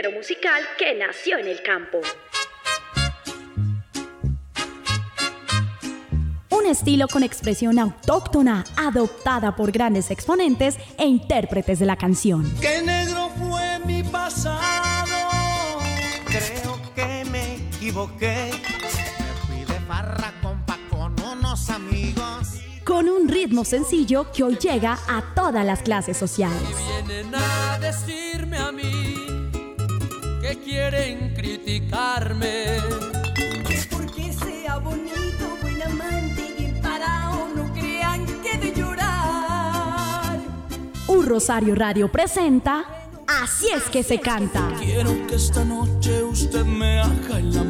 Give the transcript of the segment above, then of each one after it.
género musical que nació en el campo. Un estilo con expresión autóctona, adoptada por grandes exponentes e intérpretes de la canción. ¡Qué negro fue mi pasado! Creo que me equivoqué. Me fui de farra compa con unos amigos. Con un ritmo sencillo que hoy llega a todas las clases sociales. Vienen a quieren criticarme. Porque sea bonito, buen amante y bien parado, no crean que de llorar. Un Rosario Radio presenta Así es que se canta. Quiero que esta noche usted me haga el amor.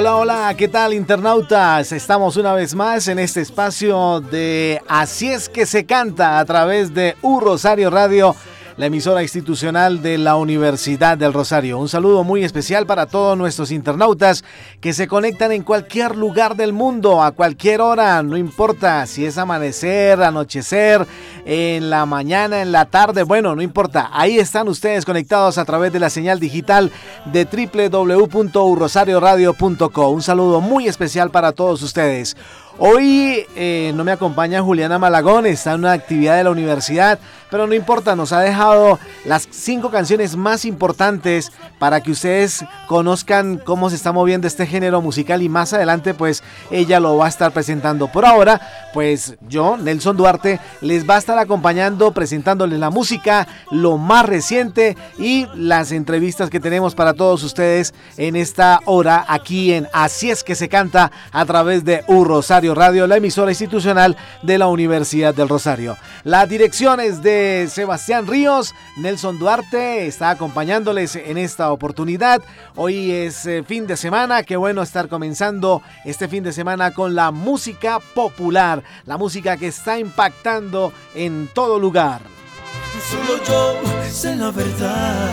Hola, hola, ¿qué tal internautas? Estamos una vez más en este espacio de Así es que se canta a través de U Rosario Radio, la emisora institucional de la Universidad del Rosario. Un saludo muy especial para todos nuestros internautas que se conectan en cualquier lugar del mundo, a cualquier hora, no importa si es amanecer, anochecer, en la mañana, en la tarde, bueno, no importa. Ahí están ustedes conectados a través de la señal digital de www.urrosarioradio.co. Un saludo muy especial para todos ustedes. Hoy eh, no me acompaña Juliana Malagón, está en una actividad de la universidad, pero no importa, nos ha dejado las cinco canciones más importantes para que ustedes conozcan cómo se está moviendo este género musical y más adelante pues ella lo va a estar presentando. Por ahora, pues yo, Nelson Duarte, les va a estar acompañando, presentándoles la música, lo más reciente y las entrevistas que tenemos para todos ustedes en esta hora aquí en Así es que se canta a través de U Rosario Radio, la emisora institucional de la Universidad del Rosario. La dirección es de Sebastián Ríos, Nelson Duarte está acompañándoles en esta oportunidad. Hoy es eh, fin de semana, qué bueno estar comenzando este fin de semana con la música popular, la música que está impactando en todo lugar. Solo yo sé la verdad.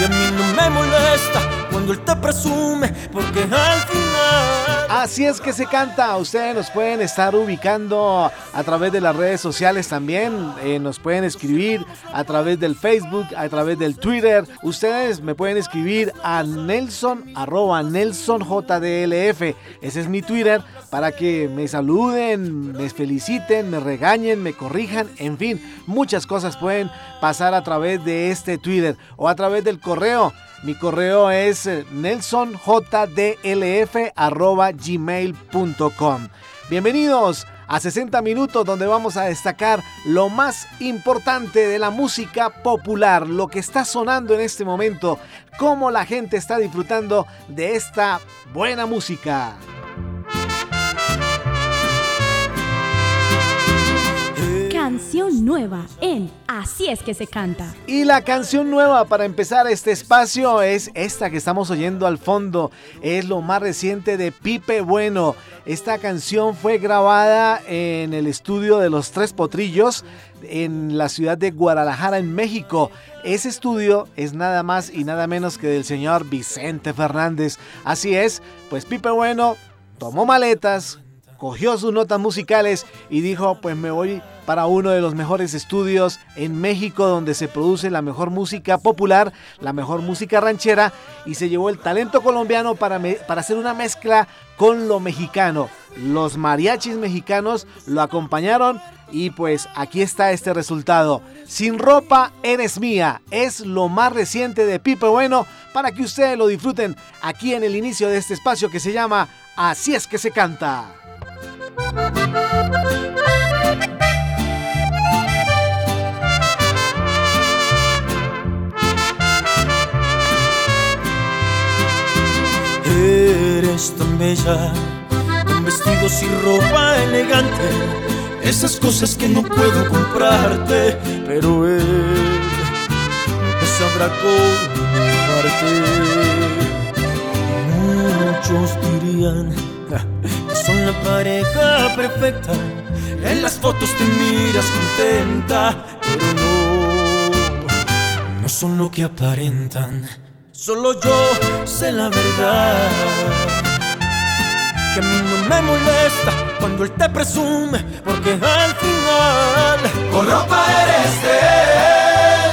Y a mí no me molesta cuando él te presume, porque al final. Así es que se canta. Ustedes nos pueden estar ubicando a través de las redes sociales también. Eh, nos pueden escribir a través del Facebook, a través del Twitter. Ustedes me pueden escribir a Nelson, arroba Nelson JDLF. Ese es mi Twitter para que me saluden, me feliciten, me regañen, me corrijan. En fin, muchas cosas pueden pasar a través de este Twitter o a través del correo. Mi correo es eh, nelsonjdlf.gmail.com. Bienvenidos a 60 minutos donde vamos a destacar lo más importante de la música popular, lo que está sonando en este momento, cómo la gente está disfrutando de esta buena música. Canción nueva en Así es que se canta. Y la canción nueva para empezar este espacio es esta que estamos oyendo al fondo. Es lo más reciente de Pipe Bueno. Esta canción fue grabada en el estudio de Los Tres Potrillos en la ciudad de Guadalajara, en México. Ese estudio es nada más y nada menos que del señor Vicente Fernández. Así es, pues Pipe Bueno tomó maletas, cogió sus notas musicales y dijo, pues me voy para uno de los mejores estudios en México donde se produce la mejor música popular, la mejor música ranchera y se llevó el talento colombiano para, para hacer una mezcla con lo mexicano. Los mariachis mexicanos lo acompañaron y pues aquí está este resultado. Sin ropa eres mía es lo más reciente de Pipe Bueno para que ustedes lo disfruten aquí en el inicio de este espacio que se llama Así es que se canta. Eres tan bella, con vestidos y ropa elegante, esas cosas que no puedo comprarte, pero él me sabrá comprarte. Muchos dirían son la pareja perfecta, en las fotos te miras contenta, pero no, no son lo que aparentan. Solo yo sé la verdad. Que a mí no me molesta cuando él te presume, porque al final con ropa eres de él,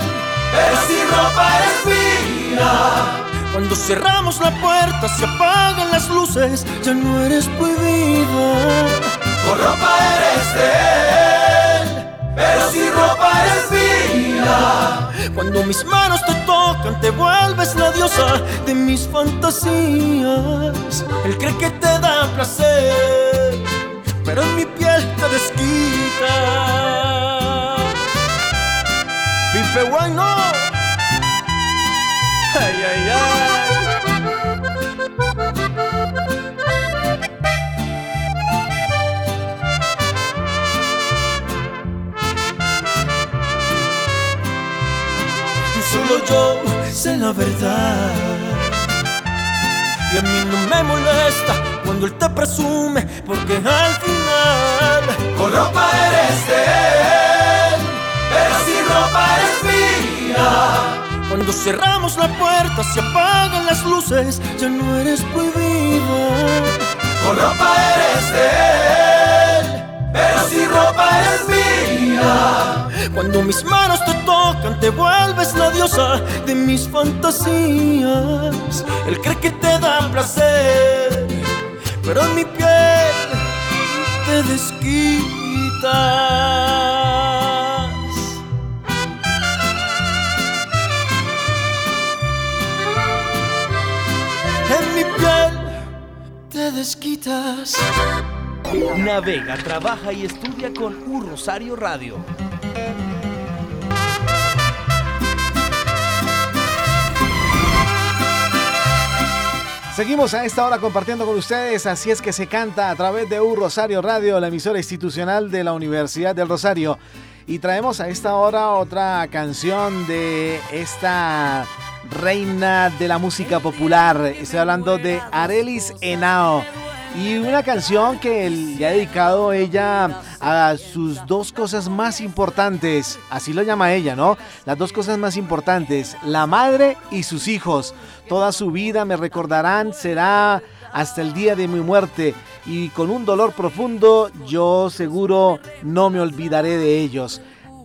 pero sin ropa eres mía. Cuando cerramos la puerta, se apagan las luces, ya no eres prohibida. Con ropa eres de él, pero sin ropa eres mía. Cuando mis manos te tocan, te vuelves la diosa de mis fantasías. Él cree que te da placer, pero en mi piel te desquita. Pipe bueno. Ay, ay, ay. Yo sé la verdad. Y a mí no me molesta cuando él te presume, porque al final con ropa eres de él, pero sin ropa eres mía. Cuando cerramos la puerta, se apagan las luces, ya no eres prohibida. Con ropa eres de él, pero sin ropa eres mía. Cuando mis manos te tocan, te vuelves la diosa de mis fantasías. Él cree que te da placer, pero en mi piel te desquitas. En mi piel te desquitas. Navega, trabaja y estudia con Un Rosario Radio. Seguimos a esta hora compartiendo con ustedes, así es que se canta a través de U Rosario Radio, la emisora institucional de la Universidad del Rosario. Y traemos a esta hora otra canción de esta reina de la música popular. Estoy hablando de Arelis Henao. Y una canción que le ha dedicado ella a sus dos cosas más importantes, así lo llama ella, ¿no? Las dos cosas más importantes, la madre y sus hijos. Toda su vida me recordarán, será hasta el día de mi muerte y con un dolor profundo yo seguro no me olvidaré de ellos.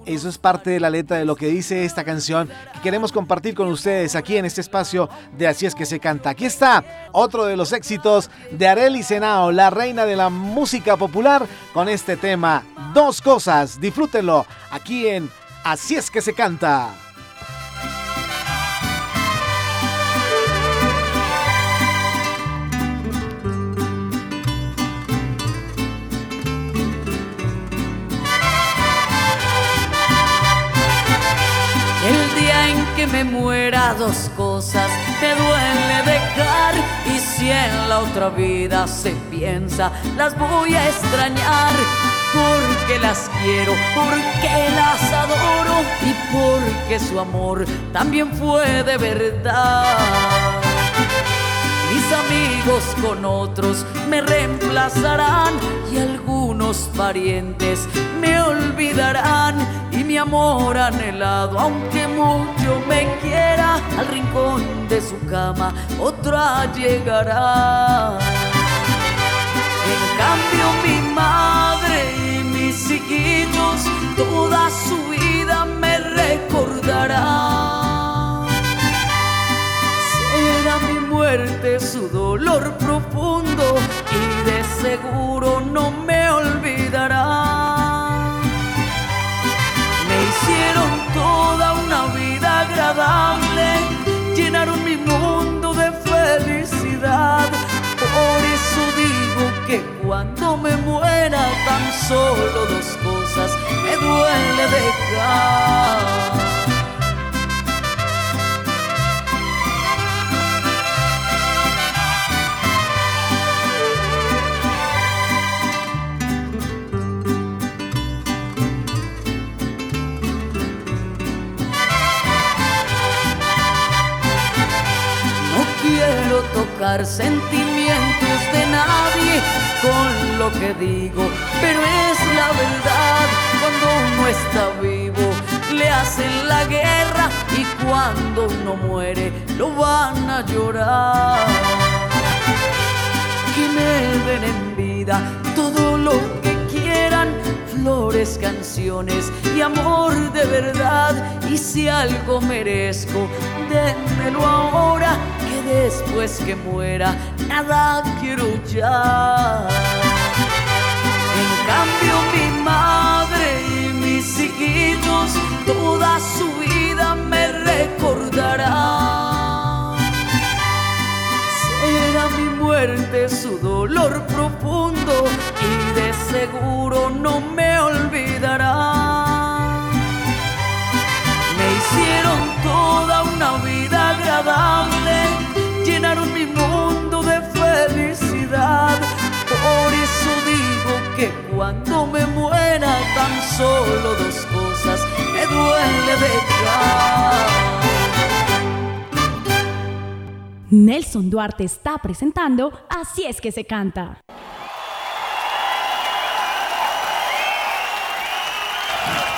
Eso es parte de la letra de lo que dice esta canción que queremos compartir con ustedes aquí en este espacio de Así es que se canta. Aquí está otro de los éxitos de Arely Senao, la reina de la música popular, con este tema. Dos cosas, disfrútenlo aquí en Así es que se canta. Que me muera dos cosas. Me duele dejar y si en la otra vida se piensa las voy a extrañar. Porque las quiero, porque las adoro y porque su amor también fue de verdad. Mis amigos con otros me reemplazarán y algunos parientes me olvidarán mi amor anhelado, aunque mucho me quiera, al rincón de su cama otra llegará. En cambio mi madre y mis hijitos toda su vida me recordarán. Será mi muerte su dolor profundo y de seguro no me agradable, llenaron mi mundo de felicidad. Por eso digo que cuando me muera tan solo dos cosas me duele dejar. Tocar sentimientos de nadie con lo que digo, pero es la verdad cuando uno está vivo le hacen la guerra y cuando uno muere lo van a llorar. Que me den en vida todo lo que quieran, flores, canciones y amor de verdad. Y si algo merezco, démelo ahora, después que muera nada quiero ya. En cambio mi madre y mis hijitos toda su vida me recordará. Será mi muerte su dolor profundo y de seguro no me olvidará. Me hicieron toda una vida agradable, llenaron mi mundo de felicidad. Por eso digo que cuando me muera tan solo dos cosas me duele dejar. Nelson Duarte está presentando Así es que se canta.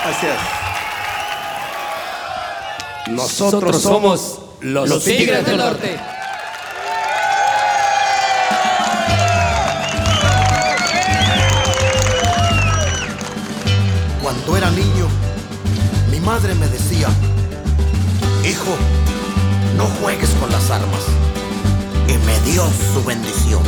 Así es. Nosotros somos los, Tigres del Norte. Madre me decía, hijo, no juegues con las armas. Y me dio su bendición.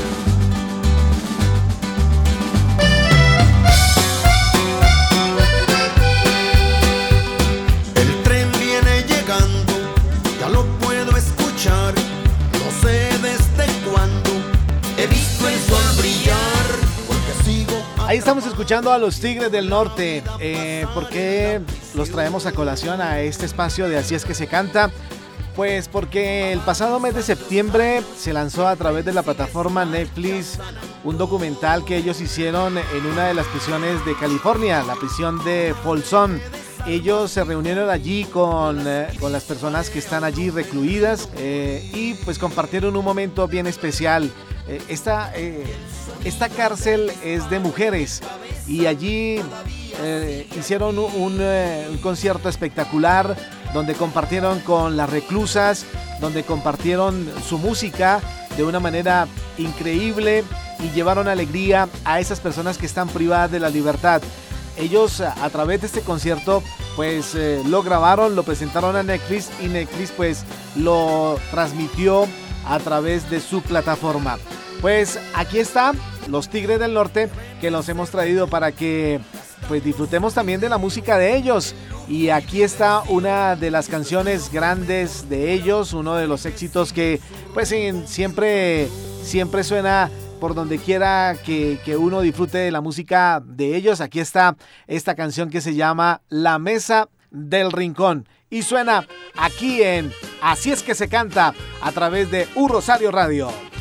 El tren viene llegando, ya lo puedo escuchar. No sé desde cuándo he visto el sol brillar, porque sigo. Ahí estamos escuchando a los Tigres del Norte. Eh, ¿Por qué los traemos a colación a este espacio de Así es que se canta? Pues porque el pasado mes de septiembre se lanzó a través de la plataforma Netflix un documental que ellos hicieron en una de las prisiones de California, la prisión de Folsom. Ellos se reunieron allí con, eh, con las personas que están allí recluidas eh, y pues compartieron un momento bien especial. Eh, esta, esta cárcel es de mujeres y allí eh, hicieron eh, un concierto espectacular donde compartieron con las reclusas, donde compartieron su música de una manera increíble y llevaron alegría a esas personas que están privadas de la libertad. Ellos a, a través de este concierto pues eh, lo grabaron, lo presentaron a Netflix y Netflix pues lo transmitió a través de su plataforma. Pues aquí está los Tigres del Norte que los hemos traído para que pues disfrutemos también de la música de ellos. Y aquí está una de las canciones grandes de ellos, uno de los éxitos que pues siempre, siempre suena por donde quiera que, que uno disfrute de la música de ellos. Aquí está esta canción que se llama La Mesa del Rincón. Y suena aquí en Así es que se canta a través de Un Rosario Radio.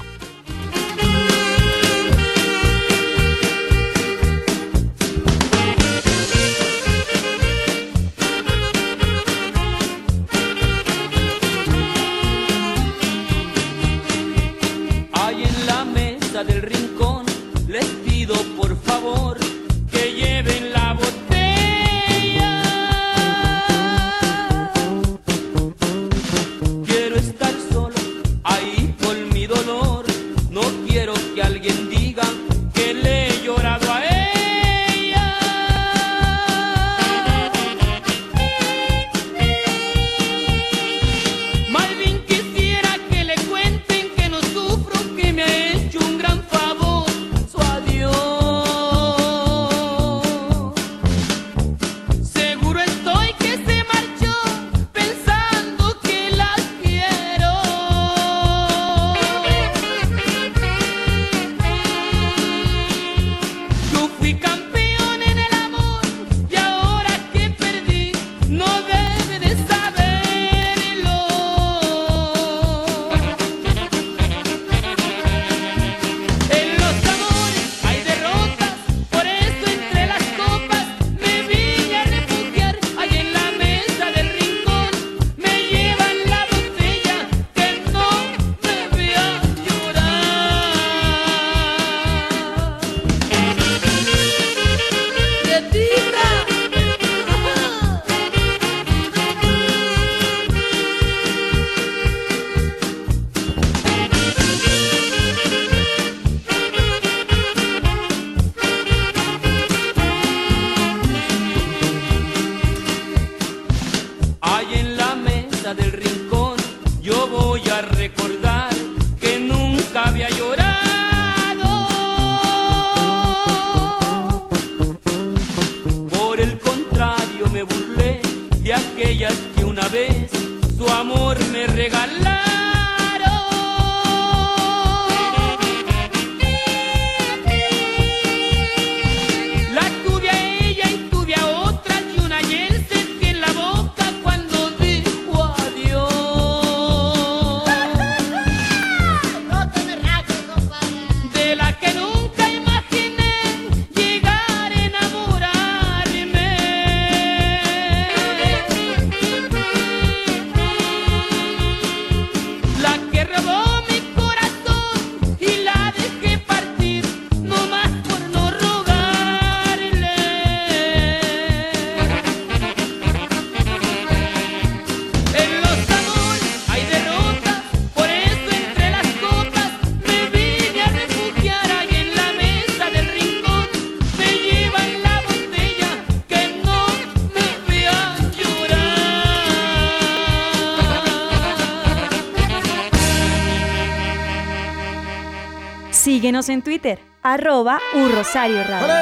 En Twitter, arroba Urrosario Radio.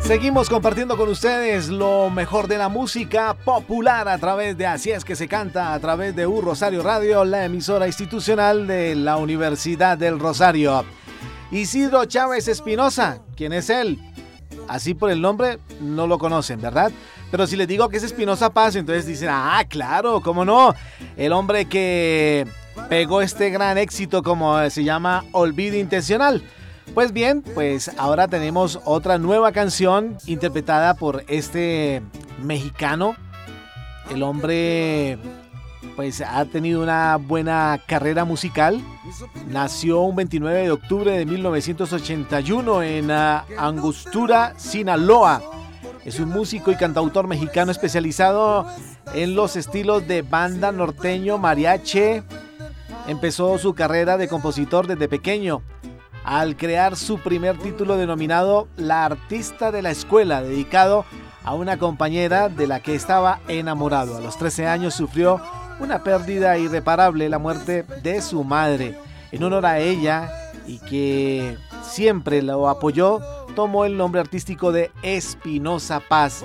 Seguimos compartiendo con ustedes lo mejor de la música popular a través de Así es que se canta, a través de U Rosario Radio, la emisora institucional de la Universidad del Rosario. Isidro Chávez Espinosa, ¿quién es él? Así por el nombre no lo conocen, ¿verdad? Pero si les digo que es Espinosa Paz, entonces dicen, ah, claro, ¿cómo no? El hombre que pegó este gran éxito como se llama Olvido Intencional. Pues bien, pues ahora tenemos otra nueva canción interpretada por este mexicano. El hombre pues ha tenido una buena carrera musical. Nació un 29 de octubre de 1981 en ah, Angostura, Sinaloa. Es un músico y cantautor mexicano especializado en los estilos de banda norteño, mariache. Empezó su carrera de compositor desde pequeño al crear su primer título denominado La Artista de la Escuela, dedicado a una compañera de la que estaba enamorado. A los 13 años sufrió una pérdida irreparable, la muerte de su madre. En honor a ella y que siempre lo apoyó, tomó el nombre artístico de Espinosa Paz,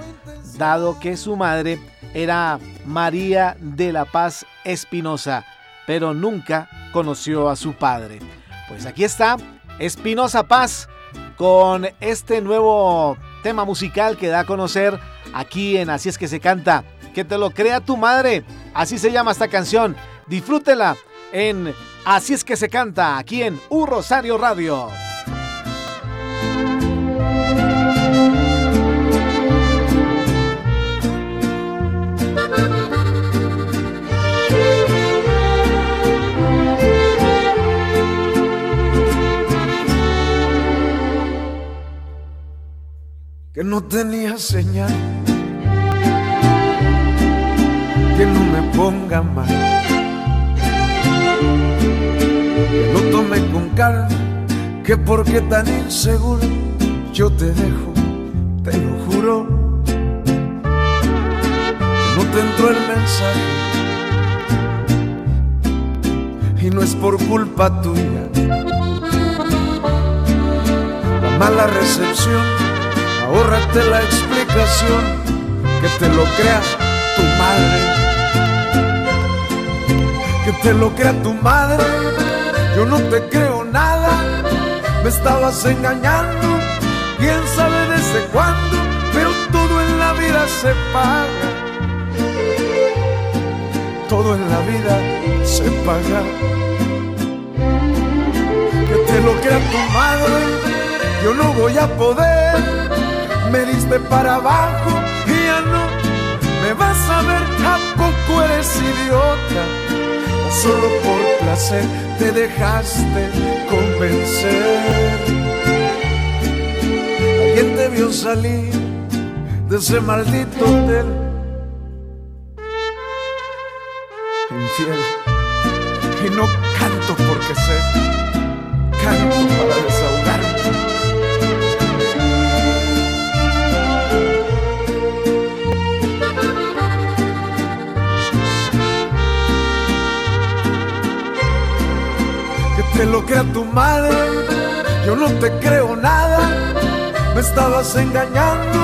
dado que su madre era María de la Paz Espinosa, pero nunca conoció a su padre. Pues aquí está Espinosa Paz con este nuevo tema musical que da a conocer aquí en Así es que se canta. Que te lo crea tu madre. Así se llama esta canción. Disfrútela en Así es que se canta aquí en U Rosario Radio. que no tenía señal, que no me ponga mal, que lo tome con calma, que porque tan inseguro yo te dejo, te lo juro, que no te entró el mensaje y no es por culpa tuya. La mala recepción ahórrate la explicación, que te lo crea tu madre. Te lo crea tu madre, yo no te creo nada, me estabas engañando, quién sabe desde cuándo, pero todo en la vida se paga. Todo en la vida se paga. Que te lo crea tu madre, yo no voy a poder me diste para abajo y ya no me vas a ver, ¿a poco eres idiota? Solo por placer te dejaste convencer. Alguien te vio salir de ese maldito hotel. Infiel. Y no canto porque sé, canto para desahogarme. Te lo crea tu madre, yo no te creo nada, me estabas engañando,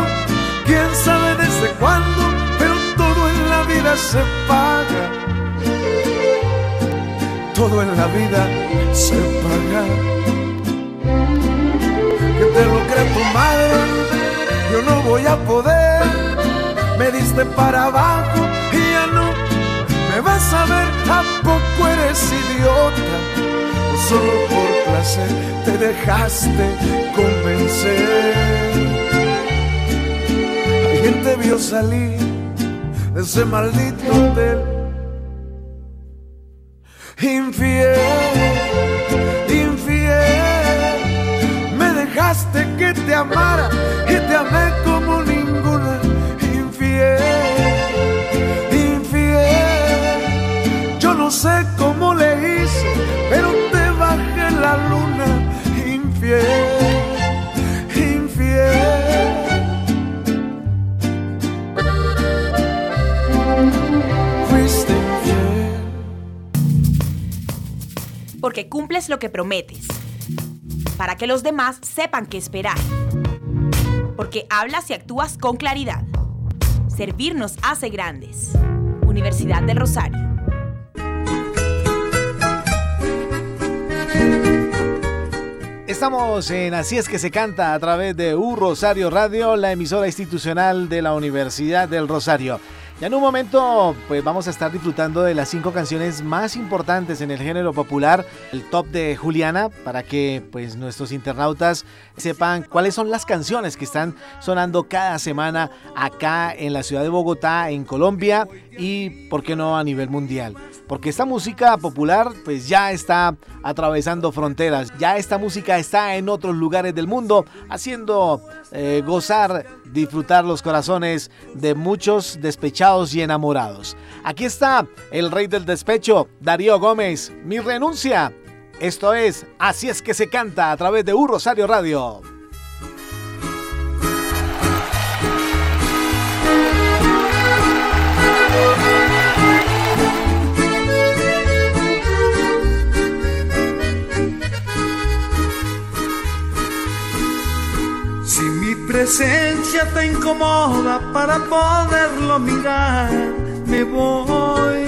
quién sabe desde cuándo, pero todo en la vida se paga, todo en la vida se paga. Que te lo crea tu madre, yo no voy a poder, me diste para abajo y ya no me vas a ver, ¿a poco eres idiota? Solo por placer te dejaste convencer. ¿Quién te vio salir de ese maldito hotel? Lo que prometes, para que los demás sepan qué esperar, porque hablas y actúas con claridad. Servir nos hace grandes. Universidad del Rosario. Estamos en Así es que se canta a través de U Rosario Radio, la emisora institucional de la Universidad del Rosario. Ya en un momento, pues vamos a estar disfrutando de las cinco canciones más importantes en el género popular, el top de Juliana, para que pues nuestros internautas sepan cuáles son las canciones que están sonando cada semana acá en la ciudad de Bogotá, en Colombia y, por qué no, a nivel mundial porque esta música popular pues ya está atravesando fronteras, ya esta música está en otros lugares del mundo, haciendo eh, gozar, disfrutar los corazones de muchos despechados y enamorados. Aquí está el rey del despecho, Darío Gómez, mi renuncia. Esto es Así es que se canta a través de Un Rosario Radio. presencia te incomoda para poderlo mirar. Me voy,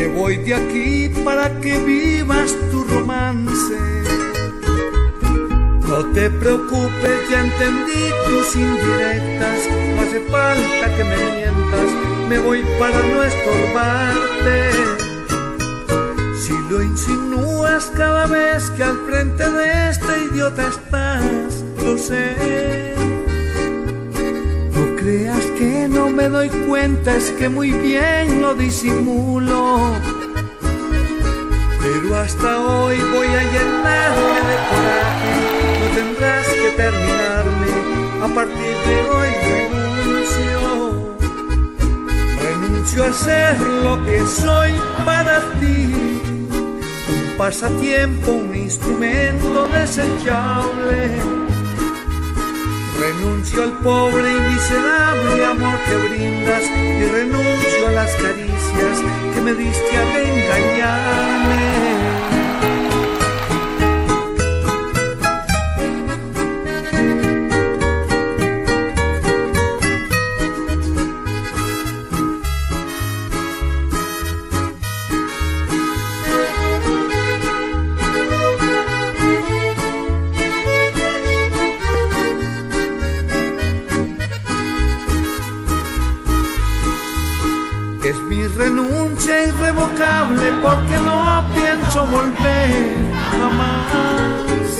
me voy de aquí para que vivas tu romance. No te preocupes, ya entendí tus indirectas. No hace falta que me mientas, me voy para no estorbarte. Si lo insinúas cada vez que al frente de este idiota estás lo sé. Creas que no me doy cuenta, es que muy bien lo disimulo. Pero hasta hoy voy a llenarme de coraje, no tendrás que terminarme, a partir de hoy renuncio. Renuncio a ser lo que soy para ti, un pasatiempo, un instrumento desechable Renuncio al pobre y miserable amor que brindas y renuncio a las caricias que me diste al engañarme. Jamás.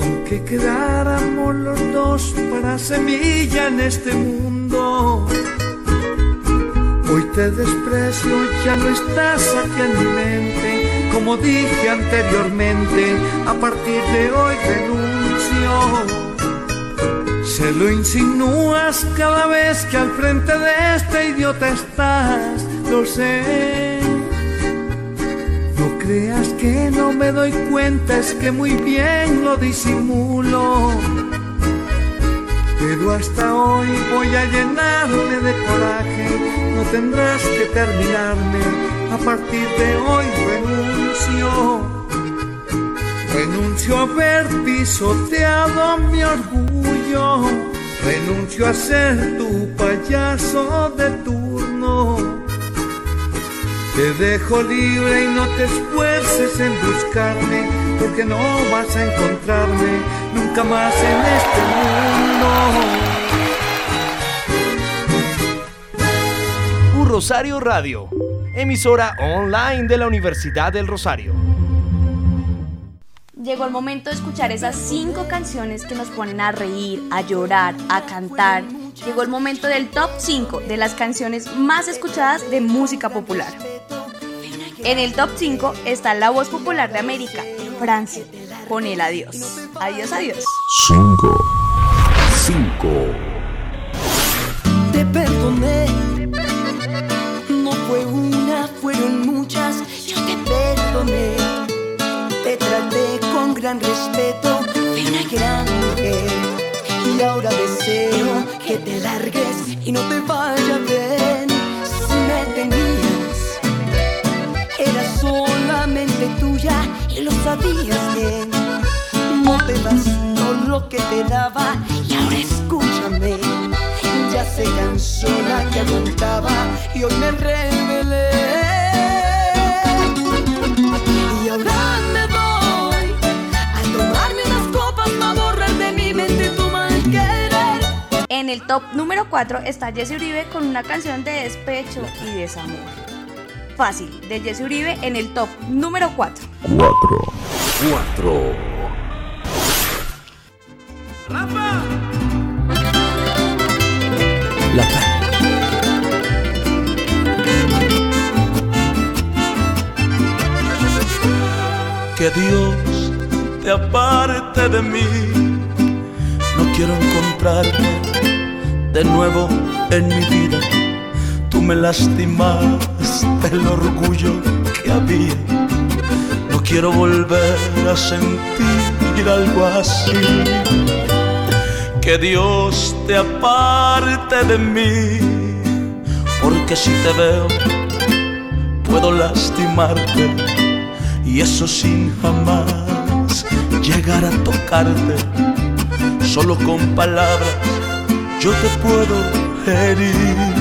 Aunque quedáramos los dos para semilla en este mundo. Hoy te desprecio, ya no estás aquí en mi mente. Como dije anteriormente, a partir de hoy renuncio. Se lo insinúas cada vez que al frente de este idiota estás, lo sé. Creas que no me doy cuenta, es que muy bien lo disimulo. Pero hasta hoy voy a llenarme de coraje, no tendrás que terminarme, a partir de hoy renuncio. Renuncio a haber pisoteado mi orgullo, renuncio a ser tu payaso de turno. Te dejo libre y no te esfuerces en buscarme, porque no vas a encontrarme nunca más en este mundo. Un Rosario Radio, emisora online de la Universidad del Rosario. llegó el momento de escuchar esas cinco canciones que nos ponen a reír, a llorar, a cantar. Llegó el momento del top 5 de las canciones más escuchadas de música popular. En el top 5 está la voz popular de América, Francia, con el adiós. Adiós, adiós. 5. 5. Te perdoné. No fue una, fueron muchas. Yo te perdoné. Te traté con gran respeto. Fui una gran mujer. Y ahora deseo que te largues y no te vaya sabías bien. No te das lo que te daba y ahora escúchame. Ya se cansó la que aguantaba y hoy me rebelé. Y ahora me voy a tomarme unas copas para borrar de mi mente tu mal querer. En el top número 4 está Jesse Uribe con una canción de despecho y desamor. Fácil, de Jesse Uribe en el top número 4. 4. 4. La Que Dios te aparte de mí. No quiero encontrarte de nuevo en mi vida. Tú me lastimaste el orgullo que había. No quiero volver a sentir algo así. Que Dios te aparte de mí, porque si te veo puedo lastimarte y eso sin jamás llegar a tocarte. Solo con palabras yo te puedo herir.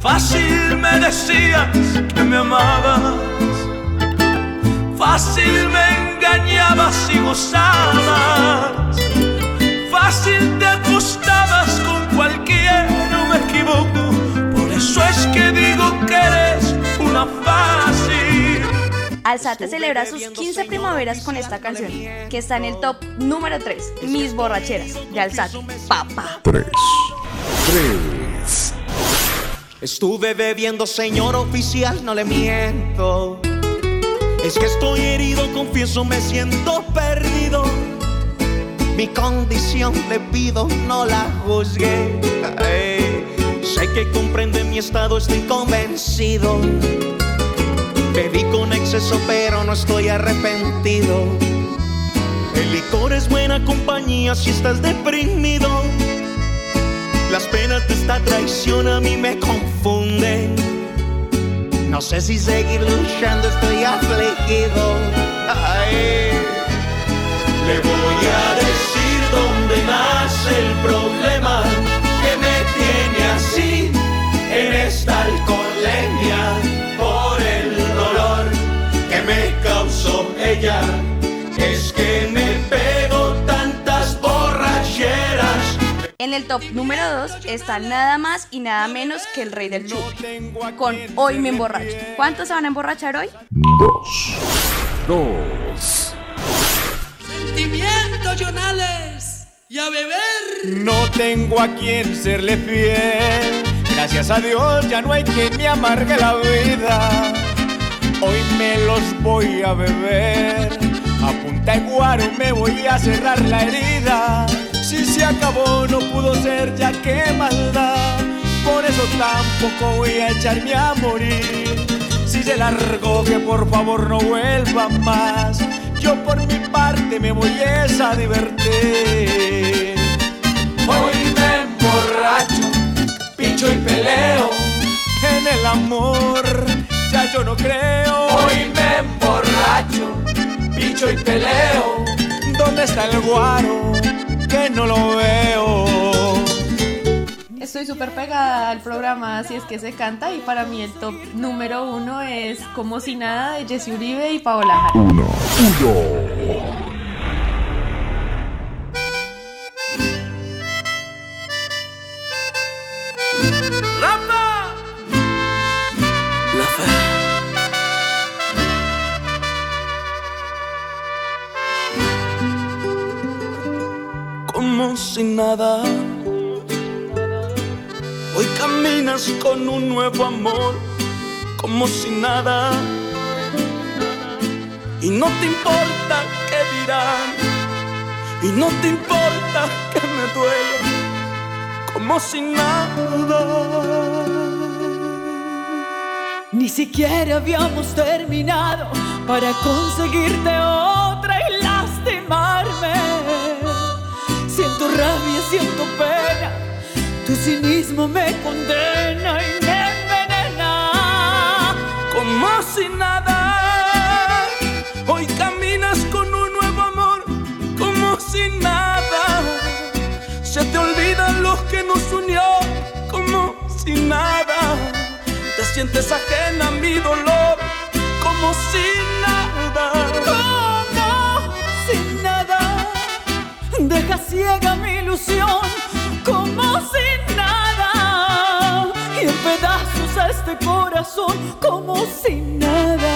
Fácil me decías que me amabas, fácil me engañabas y gozabas, fácil te acostabas con cualquiera, no me equivoco. Por eso es que digo que eres una fácil. Alzate celebra sus 15 primaveras con esta canción, que está en el top número 3, Mis borracheras, de Alzate. Papá. 3. 3. Estuve bebiendo, señor oficial, no le miento. Es que estoy herido, confieso, me siento perdido. Mi condición le pido, no la juzgue. Sé que comprende mi estado, estoy convencido. Bebí con exceso, pero no estoy arrepentido. El licor es buena compañía si estás deprimido. Las penas de esta traición a mí me confunden. No sé si seguir luchando, estoy afligido. Ay. Le voy a decir dónde nace el problema el top número 2 está nada más y nada menos que el rey del chupi, con Hoy me emborracho. ¿Cuántos se van a emborrachar hoy? 2. 2. Sentimientos Jonales y a beber. No tengo a quien serle fiel. Gracias a Dios ya no hay quien me amargue la vida. Hoy me los voy a beber. A punta de guaro me voy a cerrar la herida. Si se acabó no pudo ser ya que maldad. Por eso tampoco voy a echarme a morir. Si se largó que por favor no vuelva más. Yo por mi parte me voy es a divertir. Hoy me emborracho, pincho y peleo. En el amor ya yo no creo. Hoy me emborracho, pincho y peleo. ¿Dónde está el guaro? Que no lo veo. Estoy súper pegada al programa, así es que se canta. Y para mí el top número uno es Como si nada de Jesse Uribe y Paola Jara. 1. 1. nada. Hoy caminas con un nuevo amor, como si nada. Y no te importa qué dirán, y no te importa que me duele, como si nada. Ni siquiera habíamos terminado para conseguirte otra y rabia, siento pena, tu cinismo me condena y me envenena. Como si nada, hoy caminas con un nuevo amor, como si nada. Se te olvidan los que nos unió, como si nada. Te sientes ajena a mi dolor, como si nada. Deja ciega mi ilusión, como si nada. Y en pedazos a este corazón, como si nada.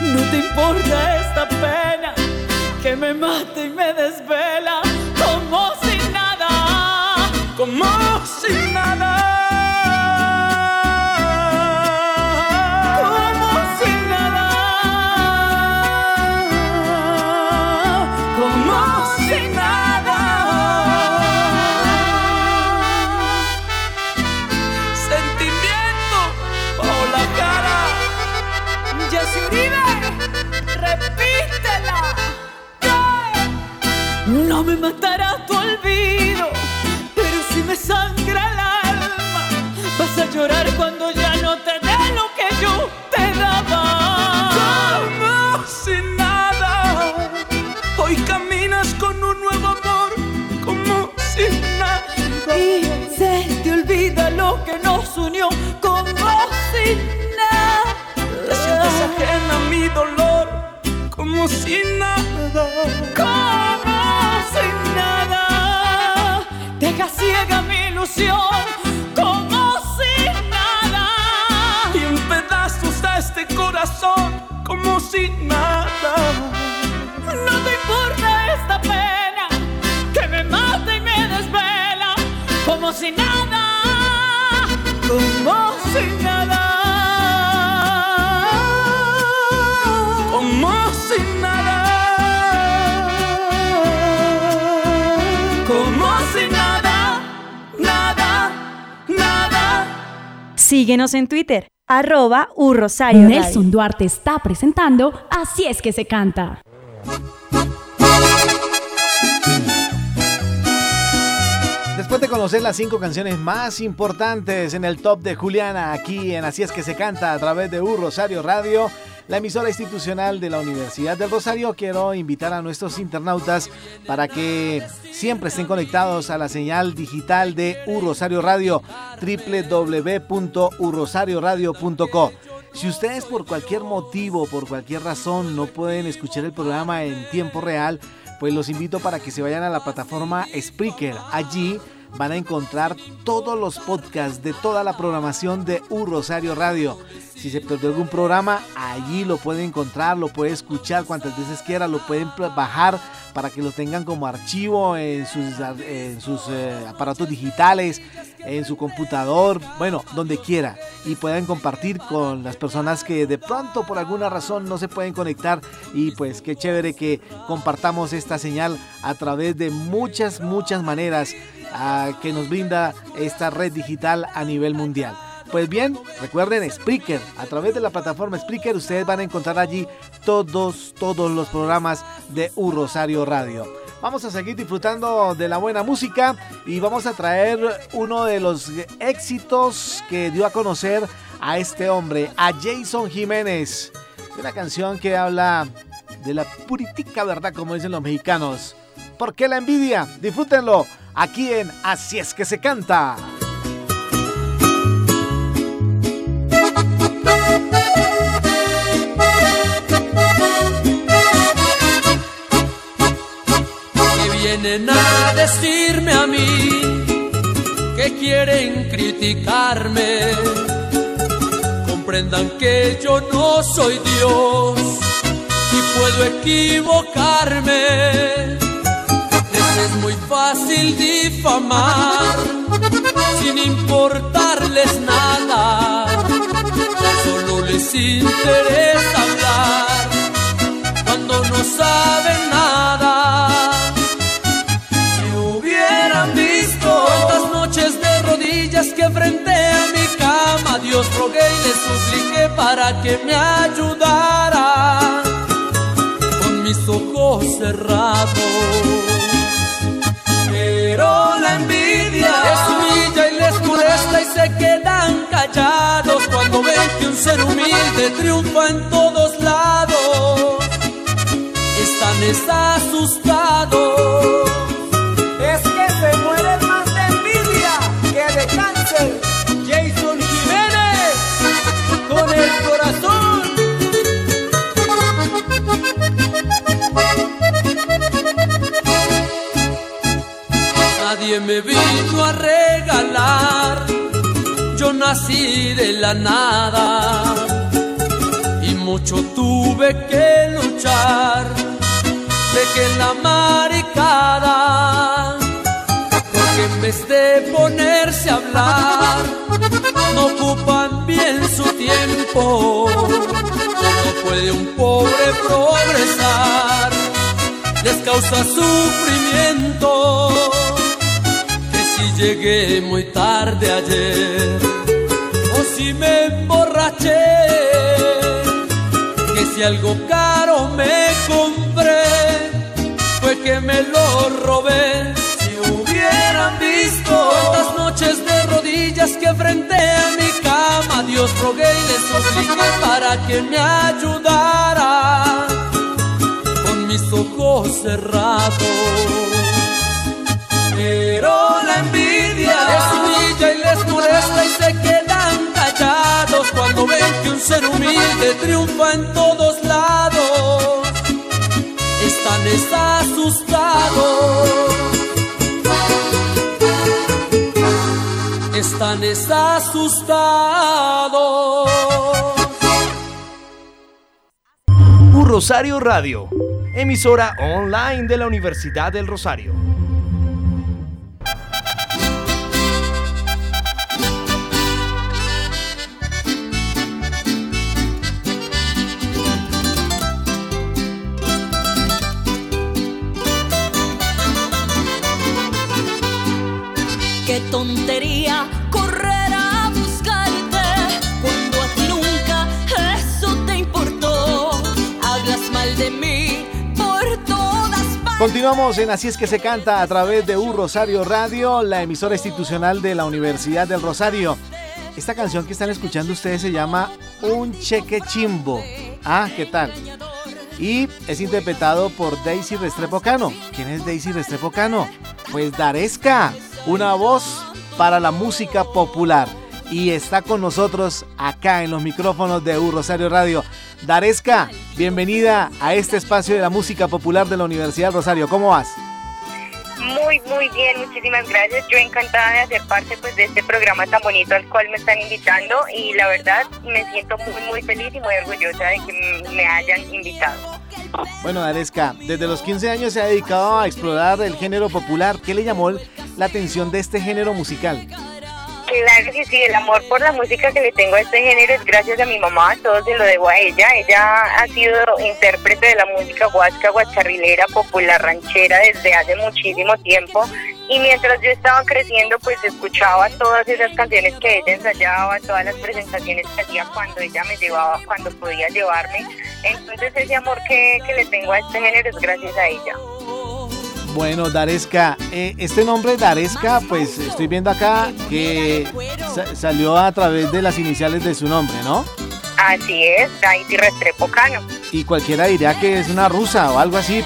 No te importa esta pena que me mata y me desvela, como si nada. Como si nada. Me matará tu olvido, pero si me sangra el alma, vas a llorar cuando ya no te dé lo que yo te daba. Como si nada. Hoy caminas con un nuevo amor, como si nada. Y se te olvida lo que nos unió, como si nada. Te sientes ajena a mi dolor, como si nada. Como si nada. Y en pedazos a este corazón, como si nada. No te importa esta pena que me mata y me desvela, como si nada, como si nada. Síguenos en Twitter, arroba Urrosario Radio. Nelson Duarte está presentando Así es que se canta. Después de conocer las cinco canciones más importantes en el top de Juliana, aquí en Así es que se canta a través de U Rosario Radio, la emisora institucional de la Universidad del Rosario, quiero invitar a nuestros internautas para que siempre estén conectados a la señal digital de U Rosario Radio, www.urrosarioradio.co. Si ustedes por cualquier motivo, por cualquier razón, no pueden escuchar el programa en tiempo real, pues los invito para que se vayan a la plataforma Spreaker. Allí van a encontrar todos los podcasts de toda la programación de U Rosario Radio. Si se perdió algún programa, allí lo pueden encontrar, lo pueden escuchar cuantas veces quiera, lo pueden bajar para que lo tengan como archivo en sus, en sus eh, aparatos digitales, en su computador, bueno, donde quiera. Y puedan compartir con las personas que de pronto por alguna razón no se pueden conectar. Y pues qué chévere que compartamos esta señal a través de muchas, muchas maneras que nos brinda esta red digital a nivel mundial. Pues bien, recuerden Spreaker, a través de la plataforma Spreaker ustedes van a encontrar allí todos, todos los programas de U Rosario Radio. Vamos a seguir disfrutando de la buena música y vamos a traer uno de los éxitos que dio a conocer a este hombre, a Jason Jiménez. Una canción que habla de la puritica verdad, como dicen los mexicanos. ¿Por qué la envidia? Disfrútenlo aquí en Así es que se canta. vienen a decirme a mí que quieren criticarme. Comprendan que yo no soy Dios y puedo equivocarme. Es muy fácil difamar sin importarles nada. Solo les interesa hablar cuando no saben nada. Si hubieran visto estas noches de rodillas que frente a mi cama Dios rogué y le supliqué para que me ayudara con mis ojos cerrados. Pero la envidia les humilla y les molesta y se quedan callados cuando ven que un ser humilde triunfa en todos lados. Están asustados. Es que se mueren más de envidia que de cáncer. Jason Nadie me vino a regalar, yo nací de la nada y mucho tuve que luchar. Dejé la maricada, porque en vez de ponerse a hablar, no ocupan bien su tiempo. No puede un pobre progresar, les causa sufrimiento llegué muy tarde ayer o si me emborraché, que si algo caro me compré, fue que me lo robé. Si hubieran visto estas noches de rodillas que frente a mi cama Dios rogué y le supliqué para que me ayudara con mis ojos cerrados. Pero la ser humilde triunfa en todos lados. Están asustados. Están asustados. Un Rosario Radio, emisora online de la Universidad del Rosario. Qué tontería correr a buscarte cuando a ti nunca eso te importó. Hablas mal de mí por todas partes. Continuamos en Así es que se canta a través de U Rosario Radio, la emisora institucional de la Universidad del Rosario. Esta canción que están escuchando ustedes se llama Un cheque chimbo. Ah, ¿qué tal? Y es interpretado por Daisy Restrepo Cano. ¿Quién es Daisy Restrepo Cano? Pues Daresca, una voz para la música popular. Y está con nosotros acá en los micrófonos de U Rosario Radio. Daresca, bienvenida a este espacio de la música popular de la Universidad Rosario. ¿Cómo vas? Muy, muy bien, muchísimas gracias. Yo encantada de hacer parte pues, de este programa tan bonito al cual me están invitando y la verdad me siento muy, muy feliz y muy orgullosa de que me hayan invitado. Bueno, Daresca, desde los 15 años se ha dedicado a explorar el género popular. ¿Qué le llamó la atención de este género musical? Claro que sí, el amor por la música que le tengo a este género es gracias a mi mamá, todo se lo debo a ella. Ella ha sido intérprete de la música huasca, guacharrilera, popular, ranchera desde hace muchísimo tiempo. Y mientras yo estaba creciendo, pues escuchaba todas esas canciones que ella ensayaba, todas las presentaciones que hacía cuando ella me llevaba, cuando podía llevarme. Entonces ese amor que, que le tengo a este género es gracias a ella. Bueno, Daresca, eh, este nombre Daresca, pues estoy viendo acá que sa salió a través de las iniciales de su nombre, ¿no? Así es, Daisy Restrepo Cano. Y cualquiera diría que es una rusa o algo así.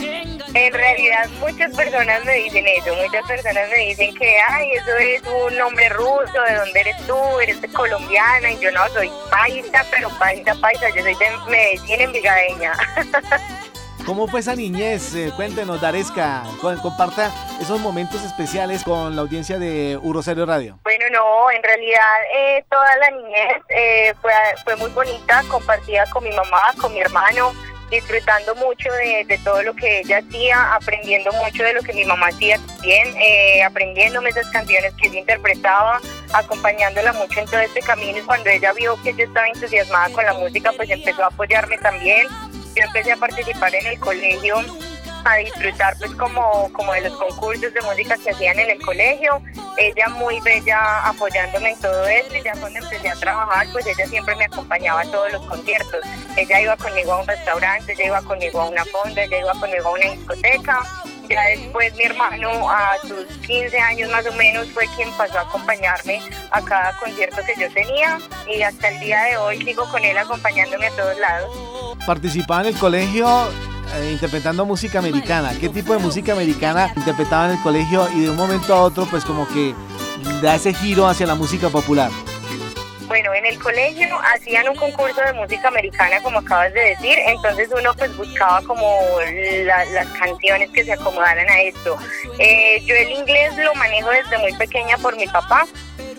En realidad muchas personas me dicen eso, muchas personas me dicen que, ay, eso es un nombre ruso, ¿de dónde eres tú? Eres colombiana y yo no, soy paisa, pero paisa, paisa, yo soy de Medellín, envigadeña. ¿Cómo fue esa niñez? Eh, cuéntenos, Daresca, comparta esos momentos especiales con la audiencia de Urosario Radio. Bueno, no, en realidad eh, toda la niñez eh, fue, fue muy bonita, compartida con mi mamá, con mi hermano, disfrutando mucho de, todo lo que ella hacía, aprendiendo mucho de lo que mi mamá hacía también, eh, aprendiéndome esas canciones que ella interpretaba, acompañándola mucho en todo este camino y cuando ella vio que yo estaba entusiasmada con la música, pues empezó a apoyarme también. Yo empecé a participar en el colegio a disfrutar pues como, como de los concursos de música que hacían en el colegio, ella muy bella apoyándome en todo eso y ya cuando empecé a trabajar pues ella siempre me acompañaba a todos los conciertos, ella iba conmigo a un restaurante, ella iba conmigo a una fonda, ella iba conmigo a una discoteca, ya después mi hermano a sus 15 años más o menos fue quien pasó a acompañarme a cada concierto que yo tenía y hasta el día de hoy sigo con él acompañándome a todos lados. Participaba en el colegio eh, interpretando música americana. ¿Qué tipo de música americana interpretaba en el colegio y de un momento a otro pues como que da ese giro hacia la música popular? Bueno, en el colegio hacían un concurso de música americana, como acabas de decir, entonces uno pues buscaba como las canciones que se acomodaran a esto. Eh, yo el inglés lo manejo desde muy pequeña por mi papá,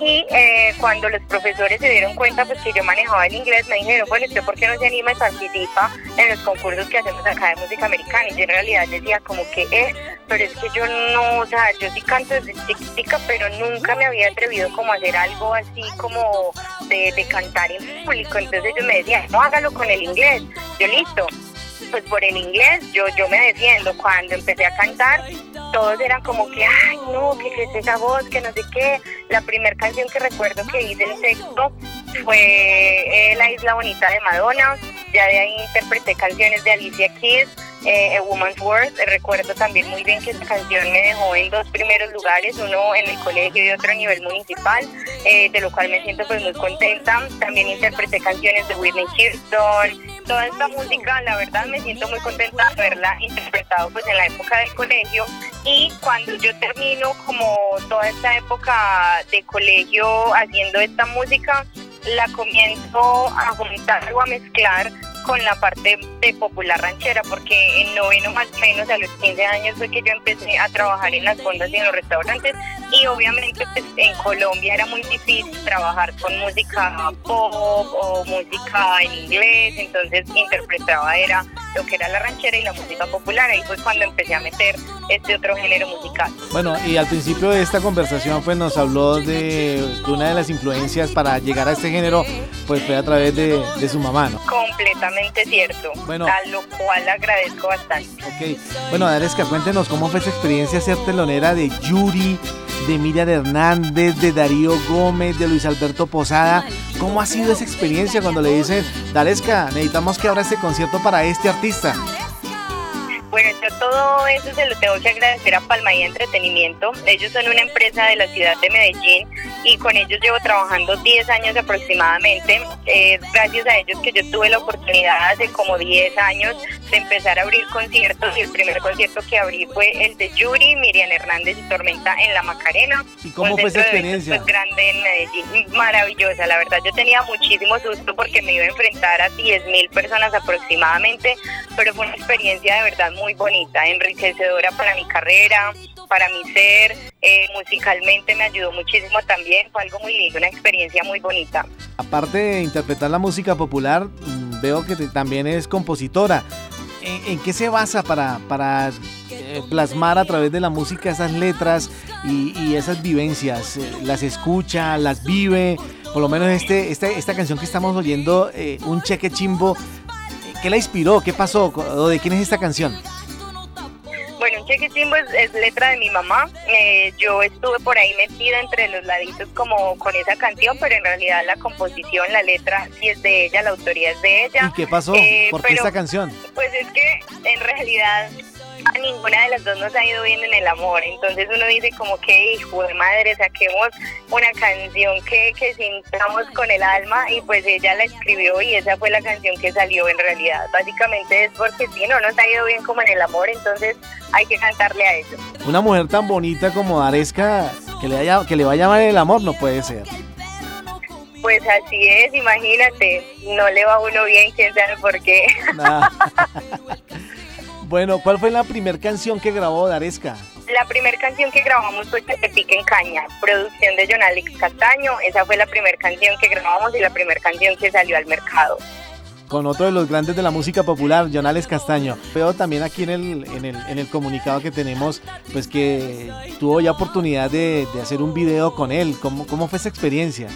y eh, cuando los profesores se dieron cuenta pues que yo manejaba el inglés, me dijeron, bueno, ¿usted por qué no se anima y participa en los concursos que hacemos acá de música americana? Y yo en realidad decía como que, eh, pero es que yo no, o sea, yo sí canto desde chiquitica, pero nunca me había atrevido como a hacer algo así como de, cantar en público. Entonces yo me decía, no, hágalo con el inglés. Yo listo pues por el inglés yo, yo me defiendo. Cuando empecé a cantar, todos eran como que, ay, no, que, es esa voz, que no sé qué. La primera canción que recuerdo que hice el texto fue eh, La Isla Bonita de Madonna. Ya de ahí interpreté canciones de Alicia Keys eh, A Woman's World. Recuerdo también muy bien que esta canción me dejó en dos primeros lugares, uno en el colegio y otro a nivel municipal, eh, de lo cual me siento pues muy contenta. También interpreté canciones de Whitney Houston. Toda esta música, la verdad, me siento muy contenta de haberla interpretado pues en la época del colegio y cuando yo termino como toda esta época de colegio haciendo esta música, la comienzo a juntar o a mezclar con la parte de popular ranchera, porque en noveno más o menos a los 15 años fue que yo empecé a trabajar en las fondas y en los restaurantes y obviamente pues, en Colombia era muy difícil trabajar con música pop o música en inglés, entonces interpretaba era lo que era la ranchera y la música popular, ahí fue cuando empecé a meter este otro género musical. Bueno, y al principio de esta conversación pues nos habló de, una de las influencias para llegar a este género, pues fue a través de, de su mamá, ¿no? Completamente cierto, bueno, a lo cual agradezco bastante. Ok, bueno, Daresca, cuéntenos cómo fue esa experiencia ser telonera de Yuri, de Miriam Hernández, de Darío Gómez, de Luis Alberto Posada. ¿Cómo ha sido esa experiencia cuando le dicen, Daresca, necesitamos que abra este concierto para este artista? Bueno, yo todo eso se lo tengo que agradecer a Palma y Entretenimiento. Ellos son una empresa de la ciudad de Medellín y con ellos llevo trabajando 10 años aproximadamente. Es gracias a ellos que yo tuve la oportunidad hace como 10 años de empezar a abrir conciertos y el primer concierto que abrí fue el de Yuri, Miriam Hernández y Tormenta en la Macarena. ¿Y cómo fue esa experiencia? Pues grande en Medellín, maravillosa, la verdad yo tenía muchísimo susto porque me iba a enfrentar a 10 mil personas aproximadamente, pero fue una experiencia de verdad muy bonita, enriquecedora para mi carrera, para mi ser, eh, musicalmente me ayudó muchísimo también, fue algo muy lindo, una experiencia muy bonita. Aparte de interpretar la música popular, mm, veo que también es compositora. ¿En, qué se basa para, para eh, plasmar a través de la música esas letras y, esas vivencias? Eh, ¿Las escucha, las vive? Por lo menos este, este esta canción que estamos oyendo, Un Cheque Chimbo, ¿qué la inspiró? ¿Qué pasó? ¿O de quién es esta canción? Bueno, un cheque chimbo es, letra de mi mamá. Eh, yo estuve por ahí metida entre los laditos como con esa canción, pero en realidad la composición, la letra sí es de ella, la autoría es de ella. ¿Y qué pasó? Eh, ¿Por qué esta canción? Pues es que en realidad a ninguna de las dos nos ha ido bien en el amor. Entonces uno dice como que, hijo de madre, saquemos una canción que, que sintamos con el alma y pues ella la escribió y esa fue la canción que salió en realidad. Básicamente es porque si no nos ha ido bien como en el amor, entonces hay que cantarle a eso. Una mujer tan bonita como Daresca que le, haya, que le va a llamar el amor no puede ser. Pues así es, imagínate, no le va a uno bien, quién sabe por qué. Bueno, ¿cuál fue la primera canción que grabó Daresca? La primera canción que grabamos fue Que te pique en caña, producción de Alex Castaño. Esa fue la primera canción que grabamos y la primera canción que salió al mercado. con otro de los grandes de la música popular, Jonales Castaño. Veo también aquí en el, en el, en el comunicado que tenemos, pues que tuvo ya oportunidad de, de hacer un video con él. ¿Cómo, ¿Cómo fue esa experiencia?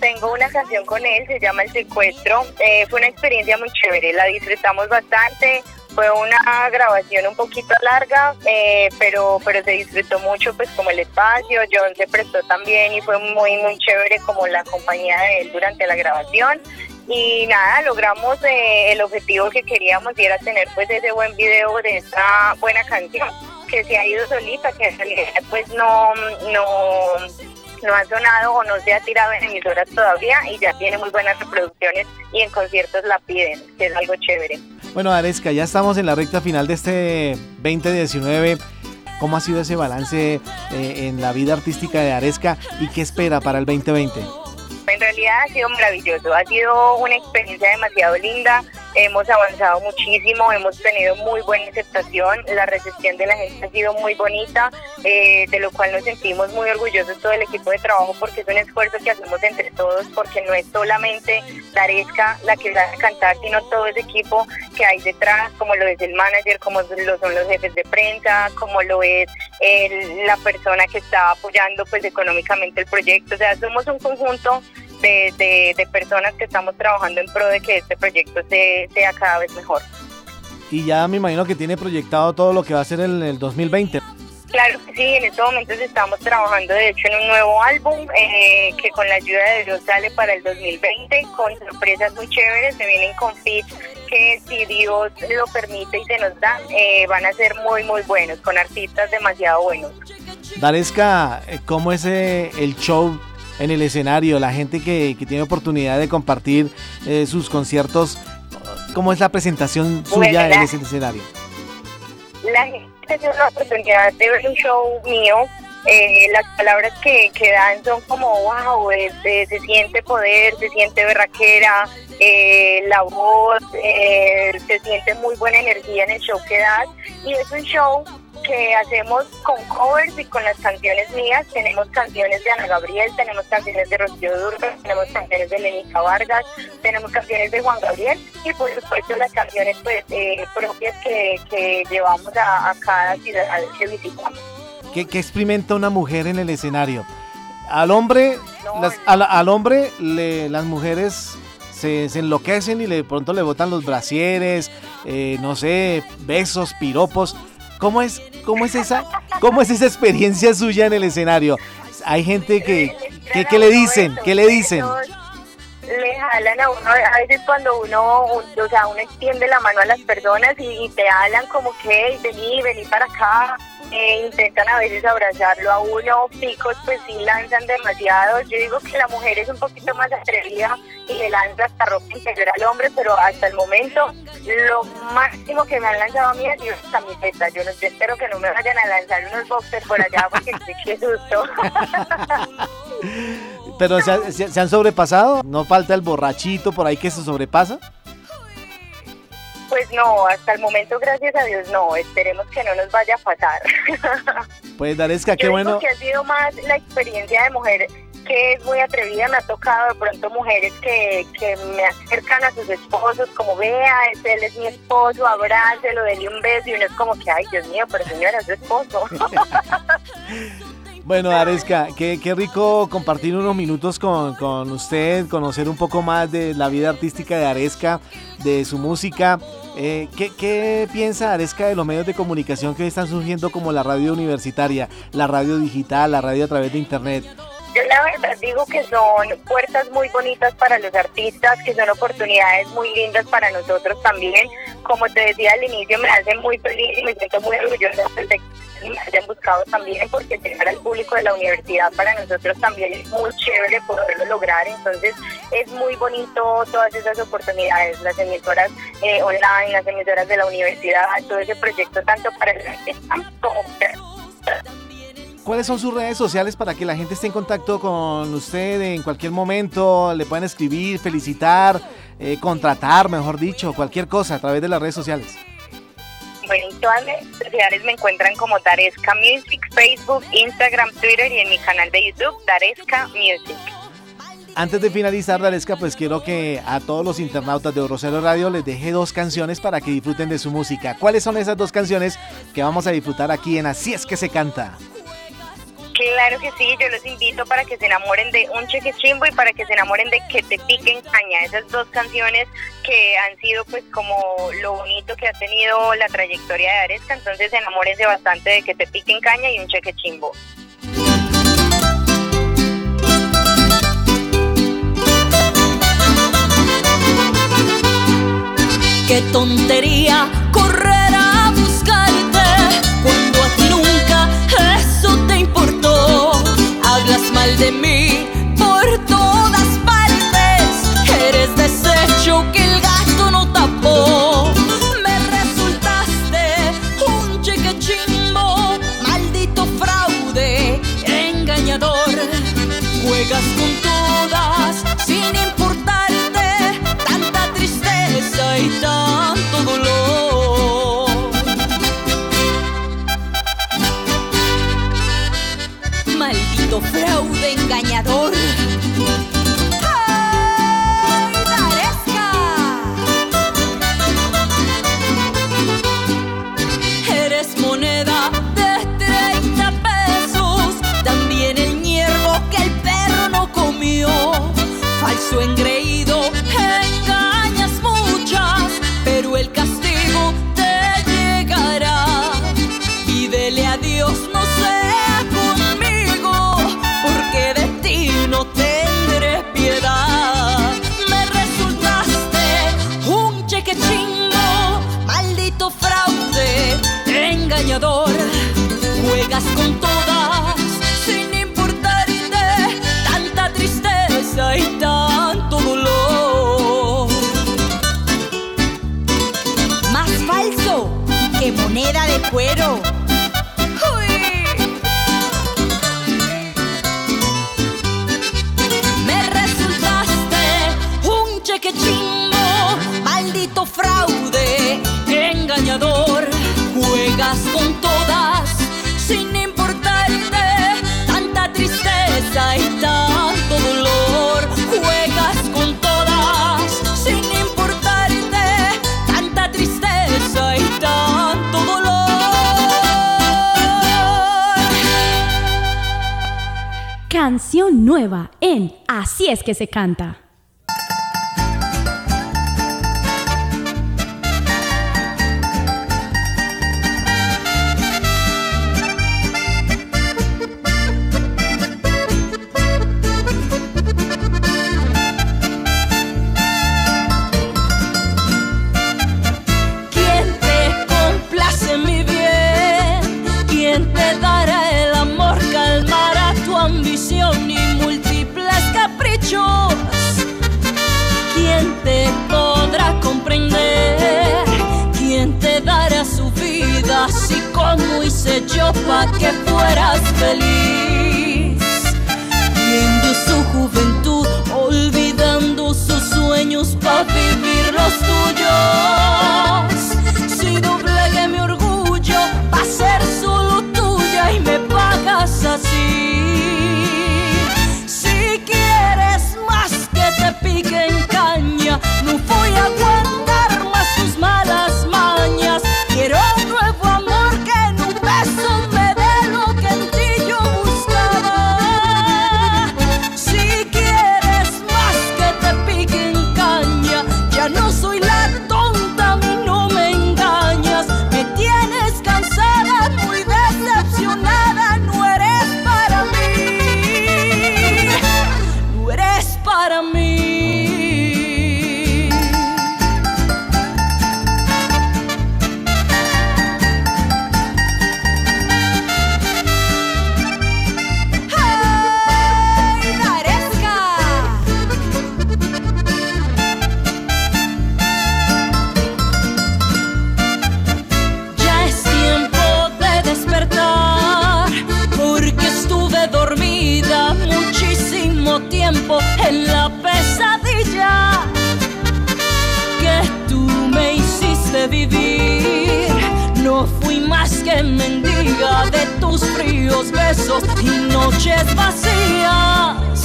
Tengo una canción con él, se llama El Secuestro. Eh, fue una experiencia muy chévere, la disfrutamos bastante. Fue una grabación un poquito larga, eh, pero pero se disfrutó mucho pues como el espacio, John se prestó también y fue muy muy chévere como la compañía de él durante la grabación y nada, logramos eh, el objetivo que queríamos y era tener pues ese buen video de esta buena canción que se ha ido solita, que en realidad pues no, no, no ha sonado o no se ha tirado en emisoras todavía y ya tiene muy buenas reproducciones y en conciertos la piden, que es algo chévere. Bueno, Aresca, ya estamos en la recta final de este 2019. ¿Cómo ha sido ese balance eh, en la vida artística de Aresca y qué espera para el 2020? En realidad ha sido maravilloso, ha sido una experiencia demasiado linda, hemos avanzado muchísimo, hemos tenido muy buena aceptación, la recepción de la gente ha sido muy bonita, eh, de lo cual nos sentimos muy orgullosos todo el equipo de trabajo porque es un esfuerzo que hacemos entre todos, porque no es solamente Daresca la que va a cantar, sino todo ese equipo que hay detrás, como lo es el manager, como lo son los jefes de prensa, como lo es el- la persona que está apoyando pues económicamente el proyecto, o sea, somos un conjunto de, de- de personas que estamos trabajando en pro de que este proyecto se- sea cada vez mejor. Y ya me imagino que tiene proyectado todo lo que va a ser el, el 2020. Claro que sí, en estos momentos estamos trabajando de hecho en un nuevo álbum eh, que con la ayuda de Dios sale para el 2020 con sorpresas muy chéveres, se vienen con feats que si Dios lo permite y se nos da, eh, van a ser muy muy buenos, con artistas demasiado buenos. Daresca, eh, ¿cómo es eh, el show en el escenario? La gente que, que tiene oportunidad de compartir eh, sus conciertos, ¿cómo es la presentación suya Bueno, en ese escenario? la gente tiene la oportunidad de ver un show mío. eh, las palabras que, que dan son como, wow, este, se siente poder, se siente berraquera, eh, la voz, eh, se siente muy buena energía en el show que das. Y es un show que hacemos con covers y con las canciones mías. Tenemos canciones de Ana Gabriel, tenemos canciones de Rocío Durga, tenemos canciones de Lenica Vargas, tenemos canciones de Juan Gabriel y por supuesto las canciones pues eh, propias que, que llevamos a, a cada ciudad que visitamos. ¿Qué, qué experimenta una mujer en el escenario? Al hombre, las- al, al hombre le- las mujeres se, se enloquecen y de pronto le botan los brasieres, eh, no sé, besos, piropos. ¿Cómo es, cómo es esa, cómo es esa experiencia suya en el escenario? Hay gente que, que, que le dicen, ¿qué le dicen? Le jalan a uno, a veces cuando uno, o sea, uno extiende la mano a las personas y, y te hablan como que, "Hey, vení, vení para acá, eh, intentan a veces abrazarlo a uno, picos pues sí lanzan demasiado, yo digo que la mujer es un poquito más atrevida y le lanza hasta ropa interior al hombre, pero hasta el momento lo máximo que me han lanzado a mí ha sido camiseta, yo no yo espero que no me vayan a lanzar unos boxers por allá porque qué susto. Pero se, ha- se- se han sobrepasado, no falta el borrachito por ahí que se sobrepasa. Pues no, hasta el momento, gracias a Dios, no. Esperemos que no nos vaya a pasar. Pues Daresca, qué Yo bueno. digo que ha sido más la experiencia de mujer que es muy atrevida. Me ha tocado de pronto mujeres que, que me acercan a sus esposos, como vea, este, él es mi esposo, abrácelo, dele un beso. Y uno es como que, ay, Dios mío, pero señora, es su esposo. Bueno, Aresca, qué, qué rico compartir unos minutos con, con usted, conocer un poco más de la vida artística de Aresca, de su música. Eh, ¿qué, qué piensa Aresca de los medios de comunicación que están surgiendo como la radio universitaria, la radio digital, la radio a través de internet? Yo la verdad digo que son puertas muy bonitas para los artistas, que son oportunidades muy lindas para nosotros también. Como te decía al inicio, me hace muy feliz y me siento muy orgullosa de que me hayan buscado también, porque llegar al público de la universidad para nosotros también es muy chévere poderlo lograr. Entonces es muy bonito todas esas oportunidades, las emisoras eh, online, las emisoras de la universidad, todo ese proyecto tanto para el como ¿Cuáles son sus redes sociales para que la gente esté en contacto con usted en cualquier momento? Le puedan escribir, felicitar, eh, contratar, mejor dicho, cualquier cosa a través de las redes sociales. En todas las sociales me encuentran como Daresca Music, Facebook, Instagram, Twitter y en mi canal de YouTube, Daresca Music. Antes de finalizar, Dalesca, pues quiero que a todos los internautas de Rosario Radio les deje dos canciones para que disfruten de su música. ¿Cuáles son esas dos canciones que vamos a disfrutar aquí en Así es que se canta? Claro que sí, yo los invito para que se enamoren de Un Cheque Chimbo y para que se enamoren de Que te piquen caña. Esas dos canciones que han sido pues como lo bonito que ha tenido la trayectoria de Aresca, entonces enamórense bastante de Que te piquen caña y Un Cheque Chimbo. Qué tontería de mí por todas partes. Eres desecho que el gato no tapó. Me resultaste un cheque chimbo, maldito fraude, engañador. Juegas que se canta. que mendiga de tus fríos besos y noches vacías.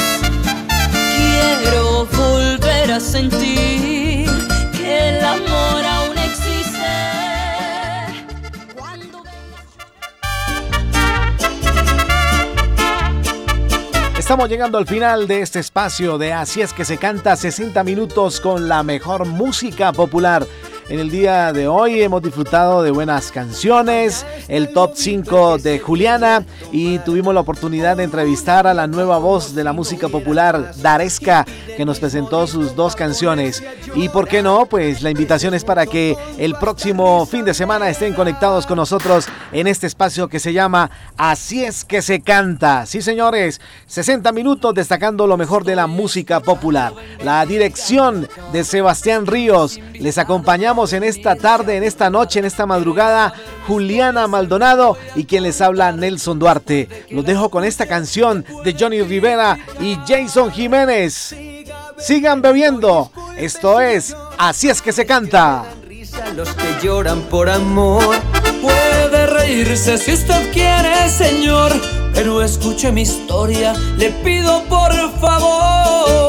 Quiero volver a sentir que el amor aún existe. Cuando Estamos llegando al final de este espacio de Así es que se canta 60 minutos con la mejor música popular. En el día de hoy hemos disfrutado de buenas canciones, el top 5 de Juliana y tuvimos la oportunidad de entrevistar a la nueva voz de la música popular, Daresca, que nos presentó sus dos canciones. Y por qué no, pues la invitación es para que el próximo fin de semana estén conectados con nosotros en este espacio que se llama Así es que se canta. Sí, señores, 60 minutos destacando lo mejor de la música popular. La dirección de Sebastián Ríos. Les en esta tarde, en esta noche, en esta madrugada, Juliana Maldonado y quien les habla Nelson Duarte. Los dejo con esta canción de Johnny Rivera y Jason Jiménez. Sigan bebiendo. Esto es Así es que se canta. Los que lloran por amor. Puede reírse si usted quiere, señor, pero escuche mi historia, le pido por favor.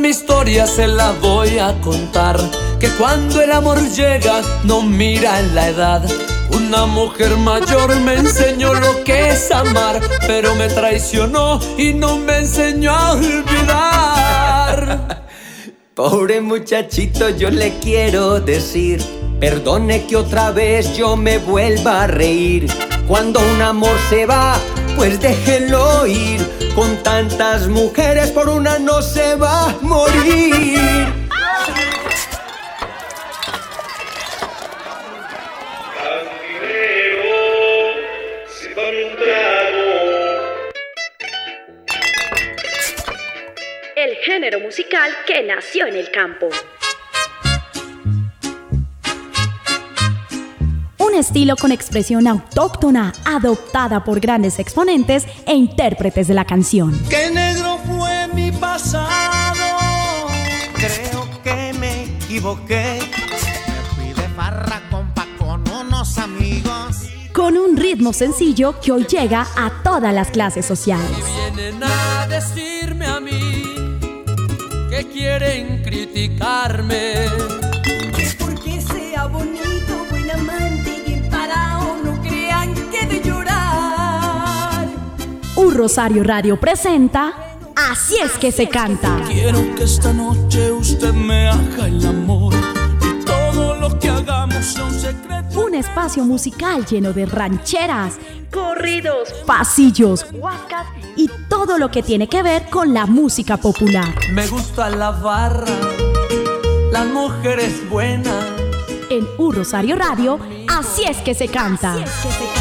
Mi historia, se la voy a contar. Que cuando el amor llega, no mira en la edad. Una mujer mayor me enseñó lo que es amar, pero me traicionó y no me enseñó a olvidar. Pobre muchachito, yo le quiero decir, perdone que otra vez yo me vuelva a reír. Cuando un amor se va, pues déjelo ir. Con tantas mujeres, por una no se va a morir. El género musical que nació en el campo. Un estilo con expresión autóctona, adoptada por grandes exponentes e intérpretes de la canción. ¡Qué negro fue mi pasado! Creo que me equivoqué. Me fui de farra, compa, con unos amigos. Con un ritmo sencillo que hoy llega a todas las clases sociales. Vienen a decirme a mí que quieren criticarme. Que porque sea bonito, Rosario Radio presenta Así es que se canta. Quiero que esta noche usted me haga el amor y todo lo que hagamos sea un secreto. Un espacio musical lleno de rancheras, corridos, pasillos, huascas y todo lo que tiene que ver con la música popular. Me gusta la barra, las mujeres buenas. En Un Rosario Radio, Así es que se canta. Así es que se